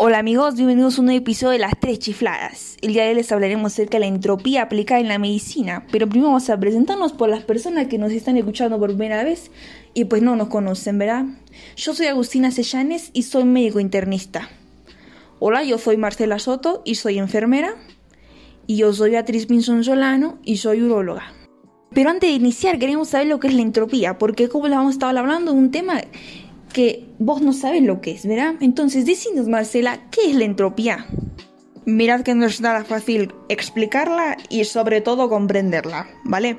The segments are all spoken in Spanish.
Hola amigos, bienvenidos a un nuevo episodio de Las Tres Chifladas. El día de hoy les hablaremos acerca de la entropía aplicada en la medicina, pero primero vamos a presentarnos por las personas que nos están escuchando por primera vez y pues no nos conocen, ¿verdad? Yo soy Agustina Sellanes y soy médico internista. Hola, yo soy Marcela Soto y soy enfermera. Y yo soy Beatriz Pinzón Solano y soy uróloga. Pero antes de iniciar queremos saber lo que es la entropía, porque como les vamos a estar hablando de un tema que vos no sabes lo que es, ¿verdad? Entonces, decinos, Marcela, ¿qué es la entropía? Mirad que no es nada fácil explicarla y sobre todo comprenderla, ¿vale?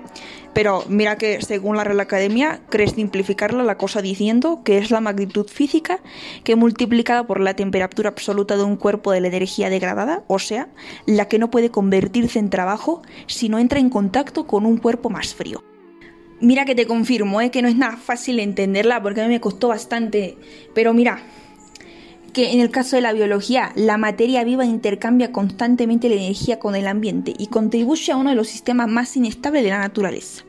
Pero mira que según la Real Academia, crees simplificarla la cosa diciendo que es la magnitud física que multiplicada por la temperatura absoluta de un cuerpo de la energía degradada, o sea, la que no puede convertirse en trabajo si no entra en contacto con un cuerpo más frío. Mira que te confirmo, ¿eh? que no es nada fácil entenderla porque a mí me costó bastante. Pero mira, que en el caso de la biología, la materia viva intercambia constantemente la energía con el ambiente y contribuye a uno de los sistemas más inestables de la naturaleza.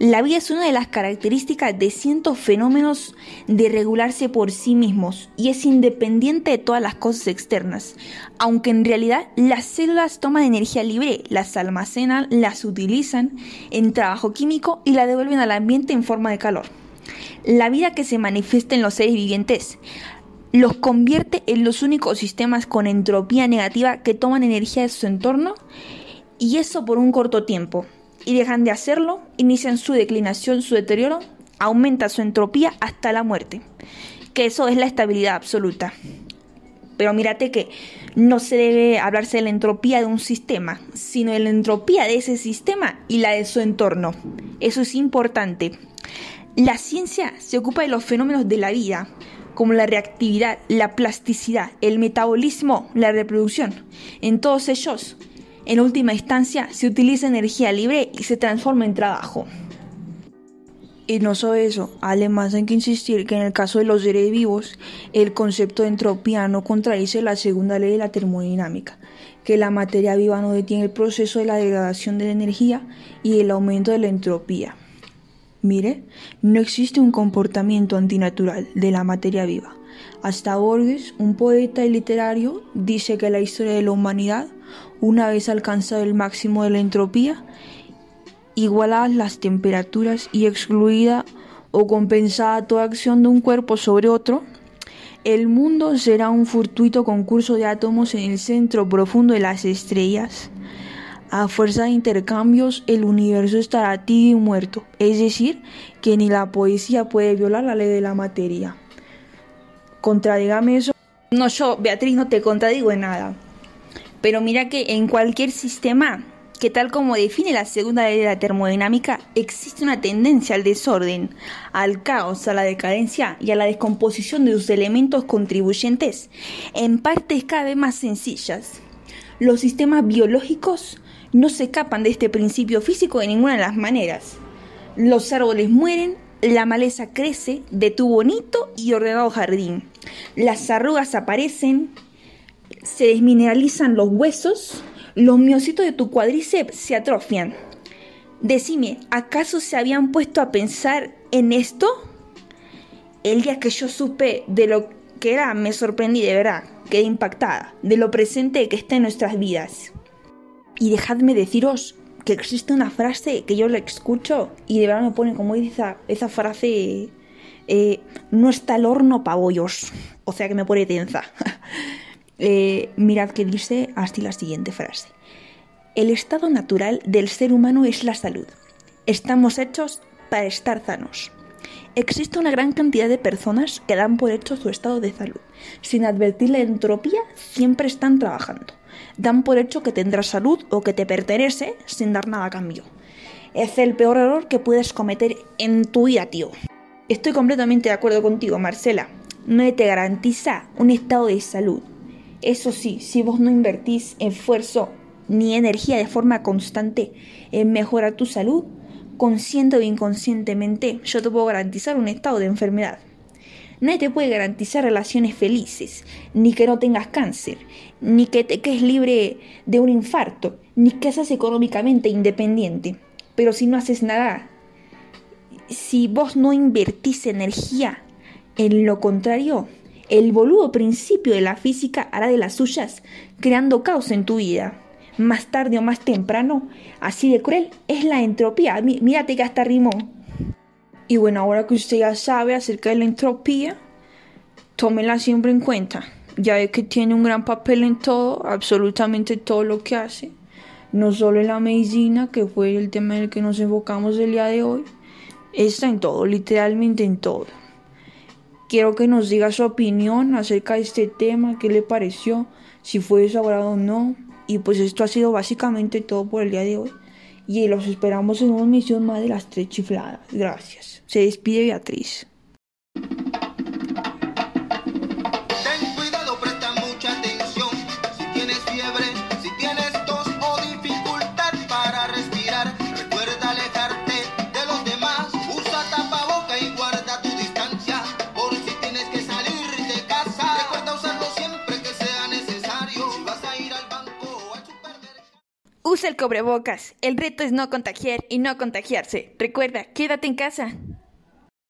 La vida es una de las características de cientos fenómenos de regularse por sí mismos y es independiente de todas las cosas externas, aunque en realidad las células toman energía libre, las almacenan, las utilizan en trabajo químico y la devuelven al ambiente en forma de calor. La vida que se manifiesta en los seres vivientes los convierte en los únicos sistemas con entropía negativa que toman energía de su entorno y eso por un corto tiempo y dejan de hacerlo, inician su declinación, su deterioro, aumenta su entropía hasta la muerte. Que eso es la estabilidad absoluta. Pero mírate que no se debe hablarse de la entropía de un sistema, sino de la entropía de ese sistema y la de su entorno. Eso es importante. La ciencia se ocupa de los fenómenos de la vida, como la reactividad, la plasticidad, el metabolismo, la reproducción. En todos ellos en última instancia, se utiliza energía libre y se transforma en trabajo. Y no solo eso, además hay que insistir que en el caso de los seres vivos, el concepto de entropía no contradice la segunda ley de la termodinámica, que la materia viva no detiene el proceso de la degradación de la energía y el aumento de la entropía. Mire, no existe un comportamiento antinatural de la materia viva. Hasta Borges, un poeta y literario, dice que la historia de la humanidad una vez alcanzado el máximo de la entropía, igualadas las temperaturas y excluida o compensada toda acción de un cuerpo sobre otro, el mundo será un fortuito concurso de átomos en el centro profundo de las estrellas. A fuerza de intercambios, el universo estará tibio y muerto, es decir, que ni la poesía puede violar la ley de la materia. Contradígame eso. No, yo, Beatriz, no te contradigo en nada. Pero mira que en cualquier sistema, que tal como define la segunda ley de la termodinámica, existe una tendencia al desorden, al caos, a la decadencia y a la descomposición de sus elementos contribuyentes en partes cada vez más sencillas. Los sistemas biológicos no se escapan de este principio físico de ninguna de las maneras. Los árboles mueren, la maleza crece de tu bonito y ordenado jardín. Las arrugas aparecen, se desmineralizan los huesos, los miocitos de tu cuádriceps se atrofian. Decime, ¿acaso se habían puesto a pensar en esto? El día que yo supe de lo que era, me sorprendí de verdad, quedé impactada de lo presente que está en nuestras vidas. Y dejadme deciros que existe una frase que yo la escucho y de verdad me pone como esa, esa frase, eh, no está el horno para bollos, o sea que me pone tensa. Eh, mirad que dice así la siguiente frase. El estado natural del ser humano es la salud. Estamos hechos para estar sanos. Existe una gran cantidad de personas que dan por hecho su estado de salud. Sin advertir la entropía, siempre están trabajando. Dan por hecho que tendrás salud o que te pertenece sin dar nada a cambio. Es el peor error que puedes cometer en tu vida, tío. Estoy completamente de acuerdo contigo, Marcela. No te garantiza un estado de salud. Eso sí, si vos no invertís esfuerzo ni energía de forma constante en mejorar tu salud, consciente o inconscientemente, yo te puedo garantizar un estado de enfermedad. Nadie te puede garantizar relaciones felices, ni que no tengas cáncer, ni que te quedes libre de un infarto, ni que seas económicamente independiente. Pero si no haces nada, si vos no invertís energía en lo contrario, El boludo principio de la física hará de las suyas, creando caos en tu vida. Más tarde o más temprano, así de cruel, es la entropía. mírate que hasta rimó. Y bueno, ahora que usted ya sabe acerca de la entropía, tómela siempre en cuenta. Ya ve que tiene un gran papel en todo, absolutamente todo lo que hace. No solo en la medicina, que fue el tema en el que nos enfocamos el día de hoy, está en todo, literalmente en todo. Quiero que nos diga su opinión acerca de este tema, qué le pareció, si fue de o no. Y pues esto ha sido básicamente todo por el día de hoy. Y los esperamos en una emisión más de las tres chifladas. Gracias. Se despide Beatriz. Usa el cobrebocas. El reto es no contagiar y no contagiarse. Recuerda, quédate en casa.